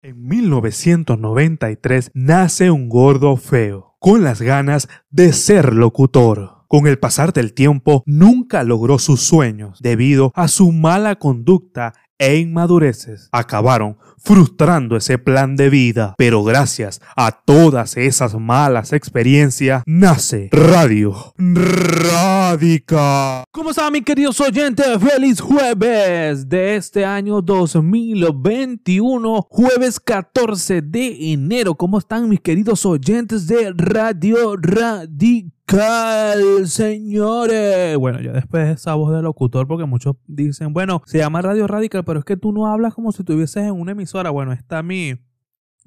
En 1993 nace un gordo feo, con las ganas de ser locutor. Con el pasar del tiempo, nunca logró sus sueños debido a su mala conducta e inmadureces. Acabaron frustrando ese plan de vida. Pero gracias a todas esas malas experiencias, nace Radio Radica. ¿Cómo están mis queridos oyentes? Feliz jueves de este año 2021, jueves 14 de enero. ¿Cómo están mis queridos oyentes de Radio Radica? Señores. Bueno, ya después de esa voz de locutor, porque muchos dicen, bueno, se llama Radio Radical, pero es que tú no hablas como si estuvieses en una emisora. Bueno, está mi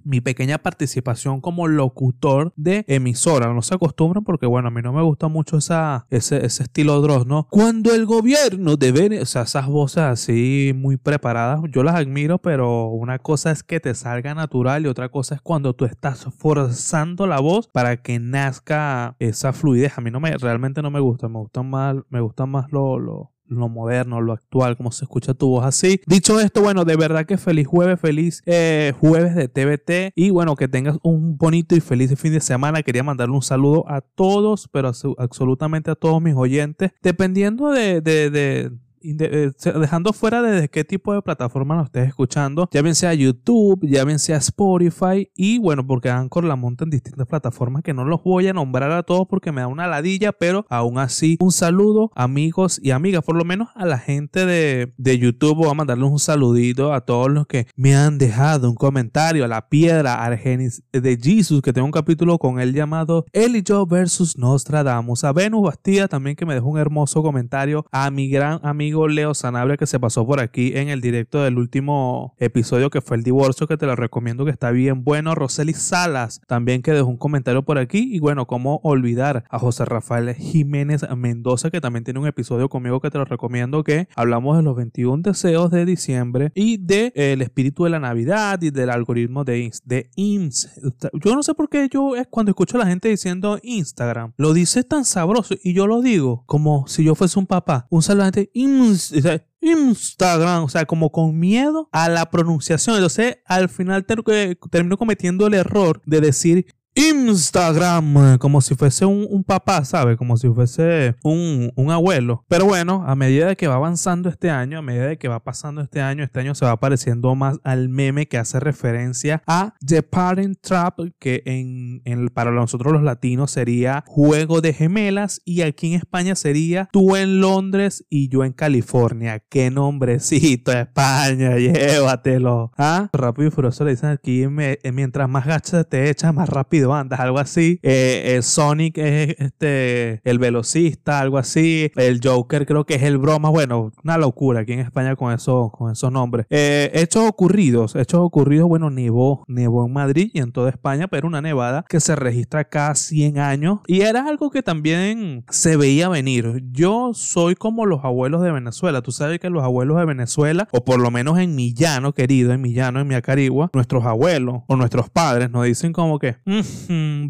mi pequeña participación como locutor de emisora. No se acostumbran porque, bueno, a mí no me gusta mucho esa, ese, ese estilo Dross, ¿no? Cuando el gobierno debe, o sea, esas voces así muy preparadas, yo las admiro, pero una cosa es que te salga natural y otra cosa es cuando tú estás forzando la voz para que nazca esa fluidez. A mí no me, realmente no me gusta, me gustan más, me gustan más lo, lo, lo moderno, lo actual, como se escucha tu voz así. Dicho esto, bueno, de verdad que feliz jueves, feliz eh, jueves de TVT y bueno, que tengas un bonito y feliz fin de semana. Quería mandarle un saludo a todos, pero absolutamente a todos mis oyentes, dependiendo de, de, de dejando fuera de qué tipo de plataforma lo estés escuchando, ya bien sea YouTube, ya bien sea Spotify y bueno, porque Anchor la monta en distintas plataformas que no los voy a nombrar a todos porque me da una ladilla, pero aún así un saludo amigos y amigas, por lo menos a la gente de, de YouTube voy a mandarles un saludito a todos los que me han dejado un comentario, a la piedra Argenis de Jesus que tengo un capítulo con él llamado Él y yo versus Nostradamus, a Venus Bastida también que me dejó un hermoso comentario, a mi gran amigo Leo Sanabria que se pasó por aquí en el directo del último episodio que fue el divorcio, que te lo recomiendo que está bien bueno. Roseli Salas también que dejó un comentario por aquí. Y bueno, cómo olvidar a José Rafael Jiménez Mendoza, que también tiene un episodio conmigo que te lo recomiendo, que hablamos de los 21 deseos de diciembre y de eh, el espíritu de la Navidad y del algoritmo de, INS, de IMS. Yo no sé por qué yo es cuando escucho a la gente diciendo Instagram, lo dice tan sabroso y yo lo digo como si yo fuese un papá. Un la gente, Instagram, o sea, como con miedo a la pronunciación. Entonces, al final termino cometiendo el error de decir Instagram, como si fuese un, papá, ¿sabes? Como si fuese un, abuelo. Pero bueno, a medida de que va avanzando este año, a medida de que va pasando este año, este año se va pareciendo más al meme que hace referencia a The Parent Trap, que en, para nosotros los latinos sería Juego de Gemelas, y aquí en España sería Tú en Londres y yo en California. ¡Qué nombrecito, España! Llévatelo. ¿Ah? Rápido y furioso le dicen aquí, mientras más gachas te echas, más rápido andas, algo así. Eh, Sonic es este, el velocista, algo así. El Joker creo que es el broma. Bueno, una locura aquí en España con, eso, con esos nombres. Eh, hechos ocurridos, hechos ocurridos, bueno, nevó, nevó en Madrid y en toda España, pero una nevada que se registra cada 100 años y era algo que también se veía venir. Yo soy como los abuelos de Venezuela. Tú sabes que los abuelos de Venezuela, o por lo menos en mi llano, querido, en mi llano, en mi acarigua, nuestros abuelos o nuestros padres nos dicen como que, mm,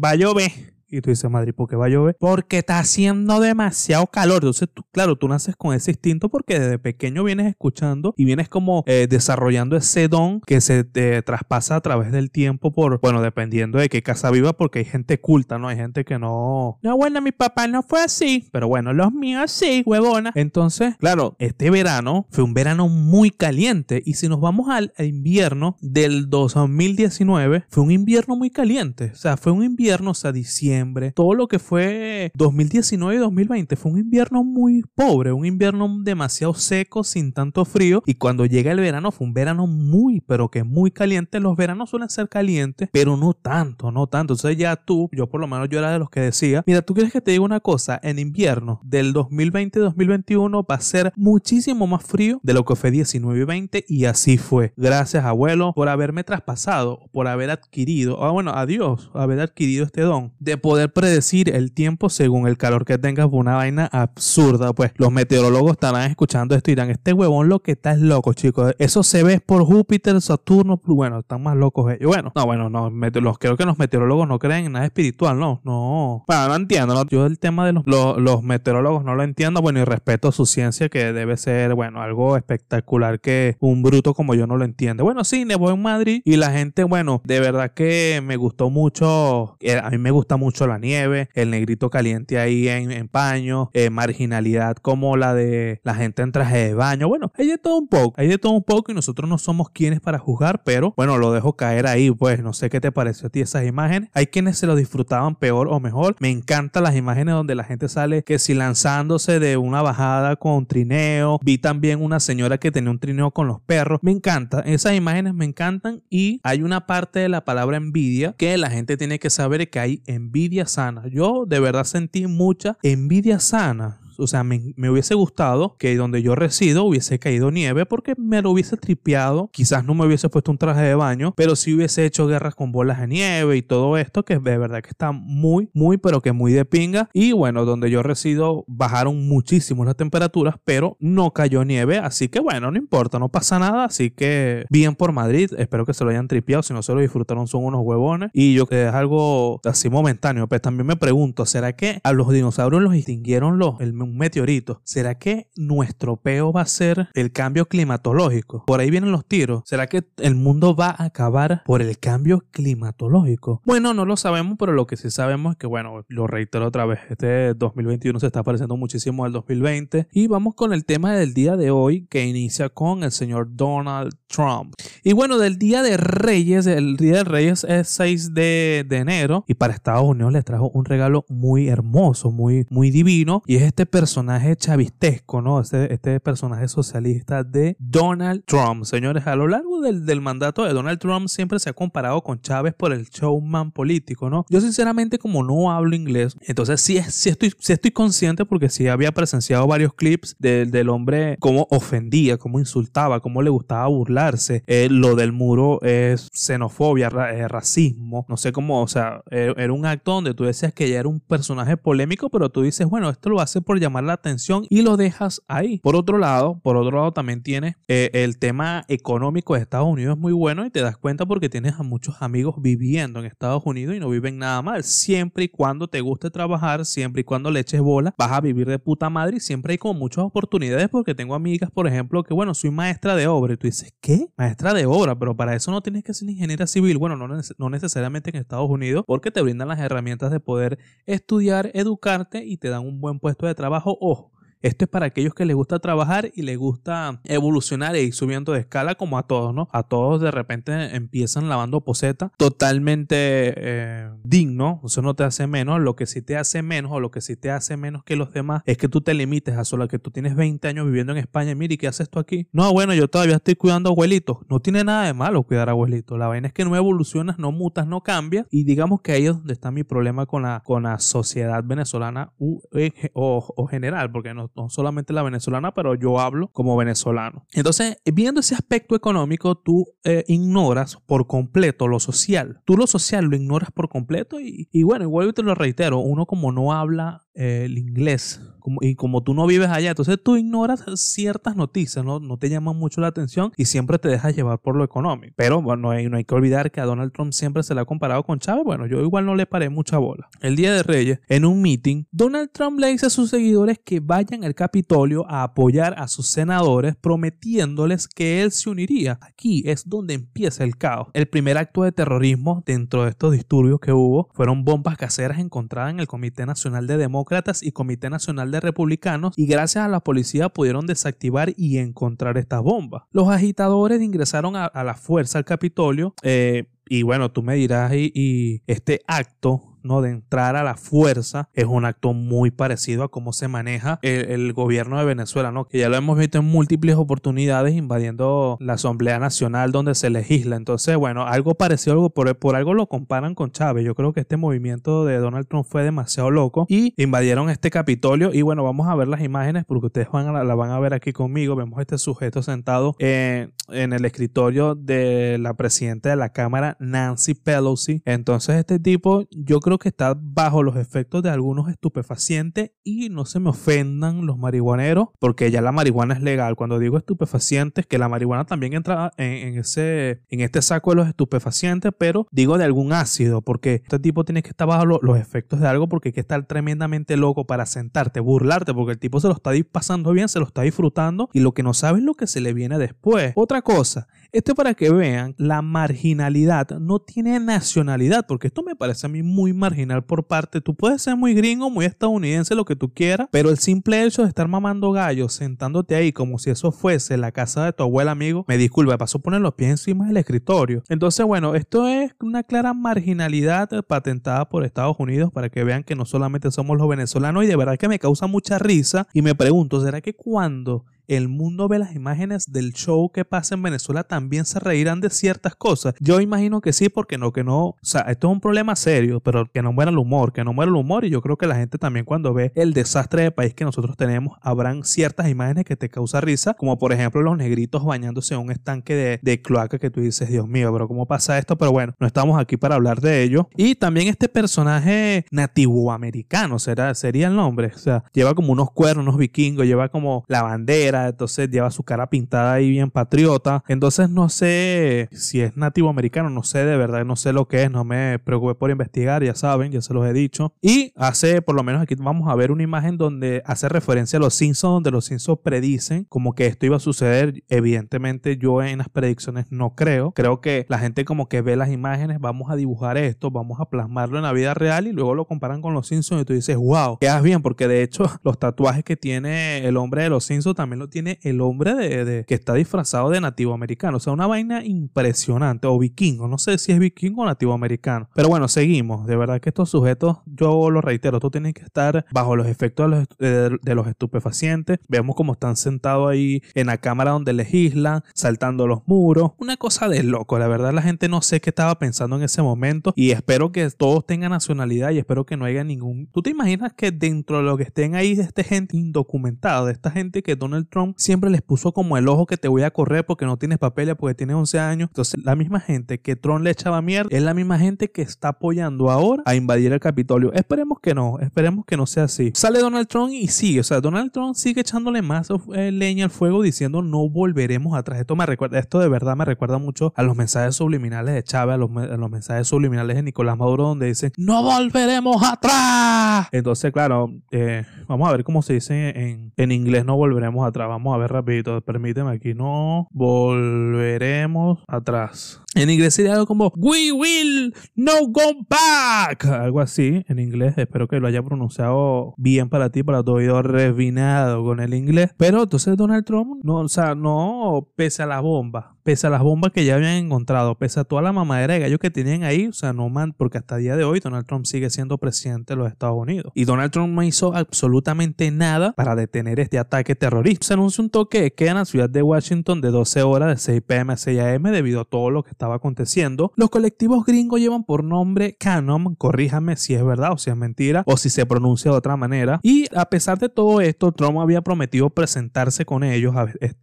va a llover. Y tú dices, Madrid, ¿por qué va a llover? Porque está haciendo demasiado calor. Entonces, tú, claro, tú naces con ese instinto porque desde pequeño vienes escuchando y vienes como eh, desarrollando ese don que se te traspasa a través del tiempo por, bueno, dependiendo de qué casa viva, porque hay gente culta, ¿no? Hay gente que no... No, bueno, mi papá no fue así, pero bueno, los míos sí, huevona. Entonces, claro, este verano fue un verano muy caliente y si nos vamos al invierno del 2019, fue un invierno muy caliente. O sea, fue un invierno, o sea, diciembre todo lo que fue 2019 y 2020 fue un invierno muy pobre, un invierno demasiado seco, sin tanto frío. Y cuando llega el verano fue un verano muy, pero que muy caliente. Los veranos suelen ser calientes, pero no tanto, no tanto. Entonces ya tú, yo por lo menos yo era de los que decía, mira, tú quieres que te diga una cosa, en invierno del 2020-2021 va a ser muchísimo más frío de lo que fue 19 y 20 y así fue. Gracias abuelo por haberme traspasado, por haber adquirido, ah, bueno, adiós, haber adquirido este don de poder poder predecir el tiempo según el calor que tengas una vaina absurda. Pues los meteorólogos estarán escuchando esto y dirán, este huevón lo que está es loco, chicos. Eso se ve por Júpiter, Saturno, bueno, están más locos ellos. Bueno, no, bueno, no, los, creo que los meteorólogos no creen en nada espiritual, no, no. Bueno, no entiendo, ¿no? yo el tema de los, meteorólogos no lo entiendo, bueno, y respeto su ciencia que debe ser, bueno, algo espectacular que un bruto como yo no lo entiende. Bueno, sí, voy en Madrid y la gente, bueno, de verdad que me gustó mucho, eh, a mí me gusta mucho la nieve, el negrito caliente ahí en, paño, eh, marginalidad como la de la gente en traje de baño, bueno, hay de todo un poco, hay de todo un poco y nosotros no somos quienes para juzgar, pero bueno, lo dejo caer ahí, pues no sé qué te pareció a ti esas imágenes, hay quienes se lo disfrutaban peor o mejor, me encantan las imágenes donde la gente sale que si lanzándose de una bajada con trineo, vi también una señora que tenía un trineo con los perros, me encanta, esas imágenes me encantan y hay una parte de la palabra envidia que la gente tiene que saber que hay envidia sana. Yo de verdad sentí mucha envidia sana o sea, me, hubiese gustado que donde yo resido hubiese caído nieve porque me lo hubiese tripeado. Quizás no me hubiese puesto un traje de baño, pero sí hubiese hecho guerras con bolas de nieve y todo esto, que de verdad que está muy, muy, pero que muy de pinga. Y bueno, donde yo resido bajaron muchísimo las temperaturas, pero no cayó nieve. Así que bueno, no importa, no pasa nada. Así que bien por Madrid. Espero que se lo hayan tripeado. Si no se lo disfrutaron, son unos huevones. Y yo que es algo así momentáneo. Pues también me pregunto, ¿será que a los dinosaurios los extinguieron los, el un meteorito. ¿Será que nuestro peo va a ser el cambio climatológico? Por ahí vienen los tiros. ¿Será que el mundo va a acabar por el cambio climatológico? Bueno, no lo sabemos, pero lo que sí sabemos es que, bueno, lo reitero otra vez, este 2021 se está pareciendo muchísimo al 2020 y vamos con el tema del día de hoy que inicia con el señor Donald Trump. Y bueno, del Día de Reyes, el Día de Reyes es 6 de, de enero y para Estados Unidos les trajo un regalo muy hermoso, muy, muy divino y es este personaje chavistesco, ¿no? Este, este personaje socialista de Donald Trump. Señores, a lo largo del, del, mandato de Donald Trump siempre se ha comparado con Chávez por el showman político, ¿no? Yo sinceramente como no hablo inglés, entonces sí, sí, estoy, sí estoy consciente porque sí había presenciado varios clips del hombre cómo ofendía, cómo insultaba, cómo le gustaba burlarse. Eh, lo del muro es xenofobia, eh, racismo, no sé cómo, o sea, eh, era un acto donde tú decías que ya era un personaje polémico, pero tú dices, bueno, esto lo hace por llamar la atención y lo dejas ahí. Por otro lado, por otro lado también tienes eh, el tema económico de Estados Unidos es muy bueno y te das cuenta porque tienes a muchos amigos viviendo en Estados Unidos y no viven nada mal. Siempre y cuando te guste trabajar, siempre y cuando le eches bola, vas a vivir de puta madre y siempre hay como muchas oportunidades porque tengo amigas, por ejemplo, que bueno, soy maestra de obra y tú dices, ¿qué? Maestra de obra, pero para eso no tienes que ser ingeniera civil. Bueno, no, no necesariamente en Estados Unidos porque te brindan las herramientas de poder estudiar, educarte y te dan un buen puesto de trabajo trabajo, ojo, esto es para aquellos que les gusta trabajar y les gusta evolucionar e ir subiendo de escala como a todos, ¿no? A todos de repente empiezan lavando poseta totalmente eh, digno, eso no te hace menos, lo que sí te hace menos o lo que sí te hace menos que los demás es que tú te limites a solo que tú tienes 20 años viviendo en España. Y mire, ¿qué haces tú aquí? No, bueno, yo todavía estoy cuidando abuelitos, no tiene nada de malo cuidar abuelitos, la vaina es que no evolucionas, no mutas, no cambias. Y digamos que ahí es donde está mi problema con la, con la sociedad venezolana eh, o, o general, porque no no solamente la venezolana, pero yo hablo como venezolano. Entonces, viendo ese aspecto económico, tú eh, ignoras por completo lo social. Tú lo social lo ignoras por completo y, y bueno, igual te lo reitero, uno como no habla eh, el inglés y como tú no vives allá, entonces tú ignoras ciertas noticias, ¿no? no te llaman mucho la atención y siempre te dejas llevar por lo económico. Pero bueno, no hay, no hay que olvidar que a Donald Trump siempre se le ha comparado con Chávez. Bueno, yo igual no le paré mucha bola. El día de Reyes, en un meeting, Donald Trump le dice a sus seguidores que vayan al Capitolio a apoyar a sus senadores, prometiéndoles que él se uniría. Aquí es donde empieza el caos. El primer acto de terrorismo dentro de estos disturbios que hubo fueron bombas caseras encontradas en el Comité Nacional de Demócratas y Comité Nacional de Republicanos y gracias a la policía pudieron desactivar y encontrar estas bombas. Los agitadores ingresaron a, la fuerza al Capitolio eh, y bueno, tú me dirás y este acto ¿no? de entrar a la fuerza es un acto muy parecido a cómo se maneja el, gobierno de Venezuela, ¿no? que ya lo hemos visto en múltiples oportunidades invadiendo la Asamblea Nacional donde se legisla. Entonces, bueno, algo parecido, algo por, algo lo comparan con Chávez. Yo creo que este movimiento de Donald Trump fue demasiado loco y invadieron este Capitolio. Y bueno, vamos a ver las imágenes porque ustedes van a, la van a ver aquí conmigo. Vemos este sujeto sentado en, en el escritorio de la presidenta de la Cámara, Nancy Pelosi. Entonces, este tipo, yo creo que está bajo los efectos de algunos estupefacientes y no se me ofendan los marihuaneros porque ya la marihuana es legal. Cuando digo estupefacientes, que la marihuana también entra en, ese, en este saco de los estupefacientes, pero digo de algún ácido porque este tipo tiene que estar bajo los efectos de algo porque hay que estar tremendamente loco para sentarte, burlarte porque el tipo se lo está pasando bien, se lo está disfrutando y lo que no sabe es lo que se le viene después. Otra cosa, esto para que vean, la marginalidad no tiene nacionalidad, porque esto me parece a mí muy marginal por parte. Tú puedes ser muy gringo, muy estadounidense, lo que tú quieras, pero el simple hecho de estar mamando gallos, sentándote ahí como si eso fuese la casa de tu abuela, amigo, me disculpa, pasó a poner los pies encima del escritorio. Entonces, bueno, esto es una clara marginalidad patentada por Estados Unidos para que vean que no solamente somos los venezolanos y de verdad que me causa mucha risa y me pregunto, ¿será que cuando el mundo ve las imágenes del show que pasa en Venezuela, también se reirán de ciertas cosas. Yo imagino que sí, porque no, que no. O sea, esto es un problema serio, pero que no muera el humor, que no muera el humor. Y yo creo que la gente también, cuando ve el desastre de país que nosotros tenemos, habrán ciertas imágenes que te causa risa, como por ejemplo los negritos bañándose en un estanque de, de cloaca que tú dices, Dios mío, pero ¿cómo pasa esto? Pero bueno, no estamos aquí para hablar de ello. Y también este personaje nativo americano, será, sería el nombre. O sea, lleva como unos cuernos, unos vikingos, lleva como la bandera entonces lleva su cara pintada ahí bien patriota. Entonces no sé si es nativo americano, no sé de verdad, no sé lo que es, no me preocupé por investigar, ya saben, ya se los he dicho. Y hace, por lo menos aquí vamos a ver una imagen donde hace referencia a los Simpsons, donde los Simpsons predicen como que esto iba a suceder. Evidentemente yo en las predicciones no creo. Creo que la gente como que ve las imágenes, vamos a dibujar esto, vamos a plasmarlo en la vida real y luego lo comparan con los Simpsons y tú dices, wow, quedas bien, porque de hecho los tatuajes que tiene el hombre de los Simpsons también tiene el hombre de, que está disfrazado de nativo americano. O sea, una vaina impresionante. O vikingo. No sé si es vikingo o nativo americano. Pero bueno, seguimos. De verdad que estos sujetos, yo lo reitero, tú tienes que estar bajo los efectos de los, estupefacientes. Vemos cómo están sentados ahí en la cámara donde legislan, saltando los muros. Una cosa de loco. La verdad, la gente no sé qué estaba pensando en ese momento. Y espero que todos tengan nacionalidad y espero que no haya ningún. ¿Tú te imaginas que dentro de lo que estén ahí de esta gente indocumentada, de esta gente que Donald Trump siempre les puso como el ojo que te voy a correr porque no tienes papeles, porque tienes 11 años. Entonces, la misma gente que Trump le echaba mierda es la misma gente que está apoyando ahora a invadir el Capitolio. Esperemos que no, esperemos que no sea así. Sale Donald Trump y sigue, o sea, Donald Trump sigue echándole más eh, leña al fuego diciendo no volveremos atrás. Esto me recuerda, esto de verdad me recuerda mucho a los mensajes subliminales de Chávez, a los, mensajes subliminales de Nicolás Maduro donde dicen no volveremos atrás. Entonces, claro, eh, vamos a ver cómo se dice en, en inglés no volveremos atrás. Vamos a ver rapidito, permíteme aquí, no volveremos atrás. En inglés sería algo como We will no go back. Algo así en inglés. Espero que lo haya pronunciado bien para ti, para tu oído refinado con el inglés. Pero entonces Donald Trump, no, o sea, no pese a la bomba pese a las bombas que ya habían encontrado, pese a toda la mamadera de gallos que tenían ahí, o sea, no man, porque hasta el día de hoy Donald Trump sigue siendo presidente de los Estados Unidos. Y Donald Trump no hizo absolutamente nada para detener este ataque terrorista. Se anunció un toque de queda en la ciudad de Washington de 12 horas de 6 pm a 6 am debido a todo lo que estaba aconteciendo. Los colectivos gringos llevan por nombre Canon, corríjame si es verdad o si es mentira o si se pronuncia de otra manera. Y a pesar de todo esto, Trump había prometido presentarse con ellos,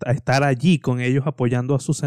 estar allí con ellos apoyando a sus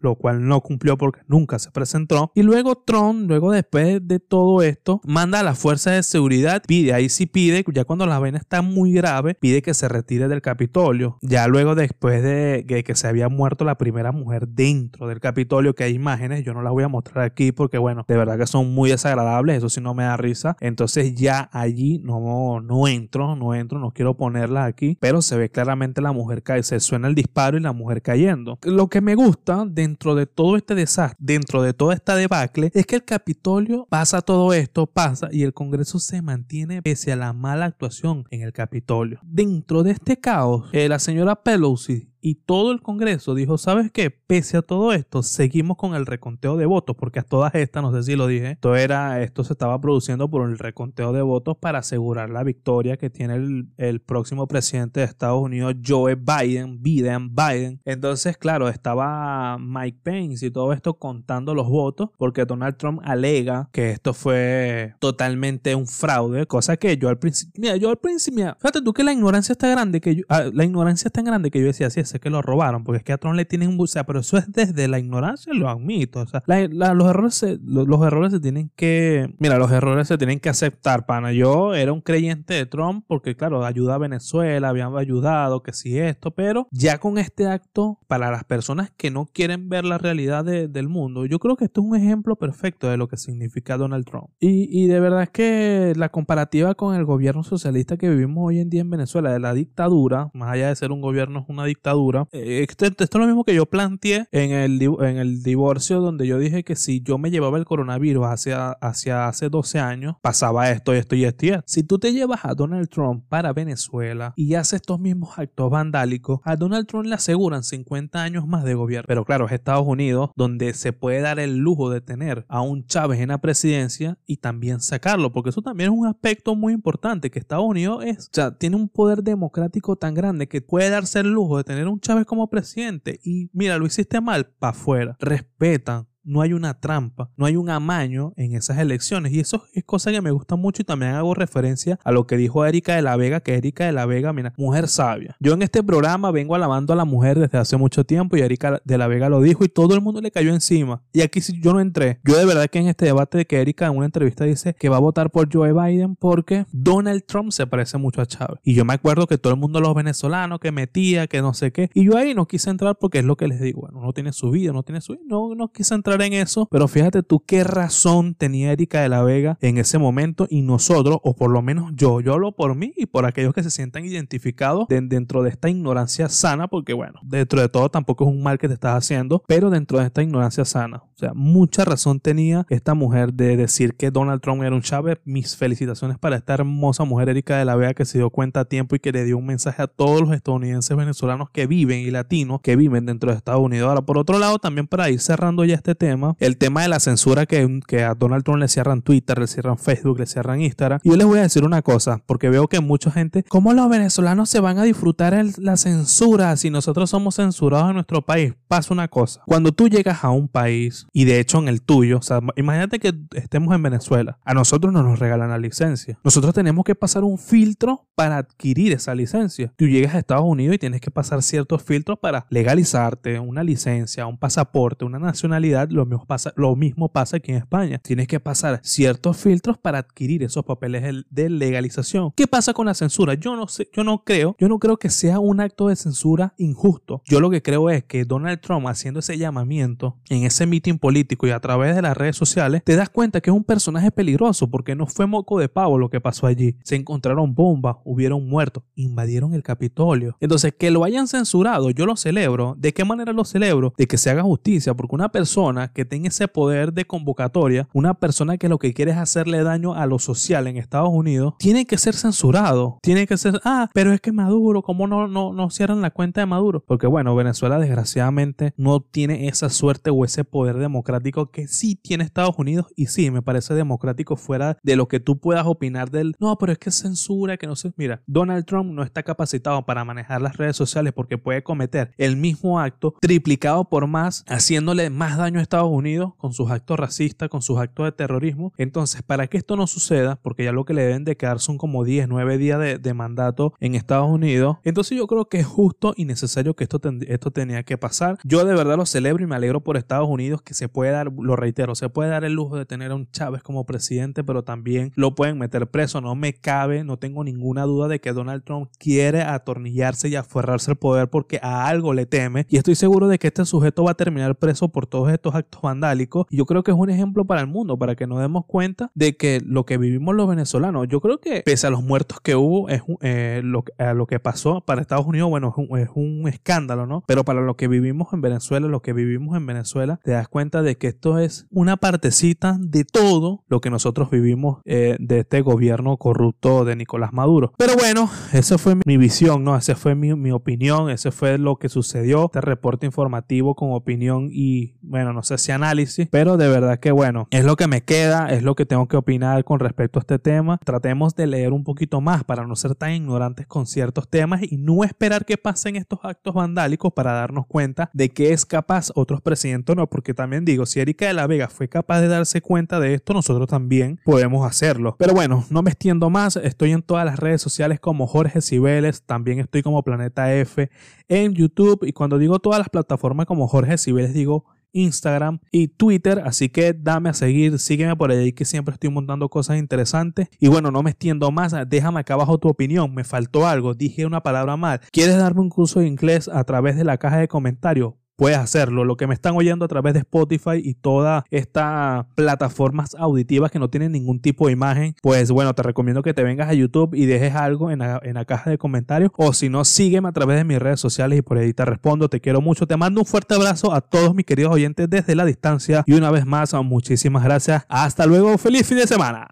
lo cual no cumplió porque nunca se presentó. Y luego Trump, luego después de todo esto, manda a las fuerzas de seguridad, pide, ahí sí pide, ya cuando la vaina está muy grave, pide que se retire del Capitolio. Ya luego después de que, se había muerto la primera mujer dentro del Capitolio, que hay imágenes, yo no las voy a mostrar aquí porque bueno, de verdad que son muy desagradables, eso sí no me da risa. Entonces ya allí no, no entro, no entro, no quiero ponerlas aquí, pero se ve claramente la mujer cae, se suena el disparo y la mujer cayendo. Lo que me gusta dentro de todo este desastre, dentro de toda esta debacle, es que el Capitolio pasa todo esto, pasa y el Congreso se mantiene pese a la mala actuación en el Capitolio. Dentro de este caos, eh, la señora Pelosi y todo el Congreso dijo, ¿sabes qué? Pese a todo esto, seguimos con el reconteo de votos, porque a todas estas, no sé si lo dije, esto, era, esto se estaba produciendo por el reconteo de votos para asegurar la victoria que tiene el, próximo presidente de Estados Unidos, Joe Biden, Biden, Biden. Entonces, claro, estaba Mike Pence y todo esto contando los votos, porque Donald Trump alega que esto fue totalmente un fraude, cosa que yo al principio, mira, yo al principio, fíjate tú que la ignorancia está grande, que yo, ah, la ignorancia es tan grande que yo decía, sí, parece que lo robaron, porque es que a Trump le tienen un... O sea, pero eso es desde la ignorancia, lo admito. O sea, los, errores se, los, errores se tienen que... Mira, los errores se tienen que aceptar, pana. Yo era un creyente de Trump porque, claro, ayuda a Venezuela, habían ayudado, que sí esto, pero ya con este acto, para las personas que no quieren ver la realidad del mundo, yo creo que esto es un ejemplo perfecto de lo que significa Donald Trump. Y, y de verdad es que la comparativa con el gobierno socialista que vivimos hoy en día en Venezuela, de la dictadura, más allá de ser un gobierno, es una dictadura, eh, esto, esto, es lo mismo que yo planteé en el, en el divorcio, donde yo dije que si yo me llevaba el coronavirus hacia, hacia hace 12 años, pasaba esto, esto y esto y esto. Si tú te llevas a Donald Trump para Venezuela y hace estos mismos actos vandálicos, a Donald Trump le aseguran 50 años más de gobierno. Pero claro, es Estados Unidos donde se puede dar el lujo de tener a un Chávez en la presidencia y también sacarlo, porque eso también es un aspecto muy importante, que Estados Unidos es, o sea, tiene un poder democrático tan grande que puede darse el lujo de tener un Chávez como presidente y mira, lo hiciste mal, para afuera. Respetan no hay una trampa, no hay un amaño en esas elecciones. Y eso es cosa que me gusta mucho y también hago referencia a lo que dijo Erika de la Vega, que Erika de la Vega, mira, mujer sabia. Yo en este programa vengo alabando a la mujer desde hace mucho tiempo y Erika de la Vega lo dijo y todo el mundo le cayó encima. Y aquí si yo no entré. Yo de verdad que en este debate de que Erika en una entrevista dice que va a votar por Joe Biden porque Donald Trump se parece mucho a Chávez. Y yo me acuerdo que todo el mundo, los venezolanos, que metía, que no sé qué. Y yo ahí no quise entrar porque es lo que les digo. Bueno, no tiene su vida, no tiene su vida. No, no quise entrar en eso, pero fíjate tú qué razón tenía Erika de la Vega en ese momento y nosotros, o por lo menos yo, yo hablo por mí y por aquellos que se sientan identificados dentro de esta ignorancia sana, porque bueno, dentro de todo tampoco es un mal que te estás haciendo, pero dentro de esta ignorancia sana. O sea, mucha razón tenía esta mujer de decir que Donald Trump era un Chávez. Mis felicitaciones para esta hermosa mujer Erika de la Vega que se dio cuenta a tiempo y que le dio un mensaje a todos los estadounidenses venezolanos que viven y latinos que viven dentro de Estados Unidos. Ahora, por otro lado, también para ir cerrando ya este tema, el tema de la censura que, a Donald Trump le cierran Twitter, le cierran Facebook, le cierran Instagram. Y yo les voy a decir una cosa, porque veo que mucha gente, ¿cómo los venezolanos se van a disfrutar la censura si nosotros somos censurados en nuestro país? Pasa una cosa, cuando tú llegas a un país, y de hecho en el tuyo, o sea, imagínate que estemos en Venezuela, a nosotros no nos regalan la licencia. Nosotros tenemos que pasar un filtro para adquirir esa licencia. Tú llegas a Estados Unidos y tienes que pasar ciertos filtros para legalizarte una licencia, un pasaporte, una nacionalidad, lo mismo pasa, lo mismo pasa aquí en España. Tienes que pasar ciertos filtros para adquirir esos papeles de legalización. ¿Qué pasa con la censura? Yo no sé, yo no creo, yo no creo que sea un acto de censura injusto. Yo lo que creo es que Donald Trump haciendo ese llamamiento en ese mitin político y a través de las redes sociales, te das cuenta que es un personaje peligroso porque no fue moco de pavo lo que pasó allí. Se encontraron bombas, hubieron muertos, invadieron el Capitolio. Entonces, que lo hayan censurado, yo lo celebro. ¿De qué manera lo celebro? De que se haga justicia, porque una persona que tenga ese poder de convocatoria, una persona que lo que quiere es hacerle daño a lo social en Estados Unidos, tiene que ser censurado. Tiene que ser, ah, pero es que Maduro, ¿cómo no, no, no cierran la cuenta de Maduro? Porque bueno, Venezuela desgraciadamente no tiene esa suerte o ese poder democrático que sí tiene Estados Unidos y sí, me parece democrático fuera de lo que tú puedas opinar del, no, pero es que censura, que no sé, mira, Donald Trump no está capacitado para manejar las redes sociales porque puede cometer el mismo acto triplicado por más, haciéndole más daño a Estados Unidos con sus actos racista, con sus actos de terrorismo. Entonces, para que esto no suceda, porque ya lo que le deben de quedar son como 10, 9 días de, mandato en Estados Unidos, entonces yo creo que es justo y necesario que esto, esto tenía que pasar. Yo de verdad lo celebro y me alegro por Estados Unidos que se puede dar, lo reitero, se puede dar el lujo de tener a un Chávez como presidente, pero también lo pueden meter preso. No me cabe, no tengo ninguna duda de que Donald Trump quiere atornillarse y aferrarse el poder porque a algo le teme. Y estoy seguro de que este sujeto va a terminar preso por todos estos actos vandálicos. Y yo creo que es un ejemplo para el mundo, para que nos demos cuenta de que lo que vivimos los venezolanos, yo creo que pese a los muertos que hubo, es eh, lo, a lo que pasó para Estados Unidos, bueno, es un, escándalo, ¿no? Pero para lo que vivimos en Venezuela, lo que vivimos en Venezuela, te das cuenta de que esto es una partecita de todo lo que nosotros vivimos eh, de este gobierno corrupto de Nicolás Maduro. Pero bueno, esa fue mi visión, ¿no? Esa fue mi, mi opinión, ese fue lo que sucedió, este reporte informativo con opinión y, bueno, no ese análisis, pero de verdad que bueno, es lo que me queda, es lo que tengo que opinar con respecto a este tema. Tratemos de leer un poquito más para no ser tan ignorantes con ciertos temas y no esperar que pasen estos actos vandálicos para darnos cuenta de que es capaz otros presidentes o no, porque también digo, si Erika de la Vega fue capaz de darse cuenta de esto, nosotros también podemos hacerlo. Pero bueno, no me extiendo más, estoy en todas las redes sociales como Jorge Cibeles, también estoy como Planeta F en YouTube y cuando digo todas las plataformas como Jorge Cibeles digo Instagram y Twitter. Así que dame a seguir, sígueme por ahí que siempre estoy montando cosas interesantes. Y bueno, no me extiendo más, déjame acá abajo tu opinión. Me faltó algo, dije una palabra mal. ¿Quieres darme un curso de inglés a través de la caja de comentarios? Puedes hacerlo. Lo que me están oyendo a través de Spotify y todas estas plataformas auditivas que no tienen ningún tipo de imagen, pues bueno, te recomiendo que te vengas a YouTube y dejes algo en la, en la caja de comentarios. O si no, sígueme a través de mis redes sociales y por ahí te respondo. Te quiero mucho. Te mando un fuerte abrazo a todos mis queridos oyentes desde la distancia. Y una vez más, muchísimas gracias. Hasta luego. Feliz fin de semana.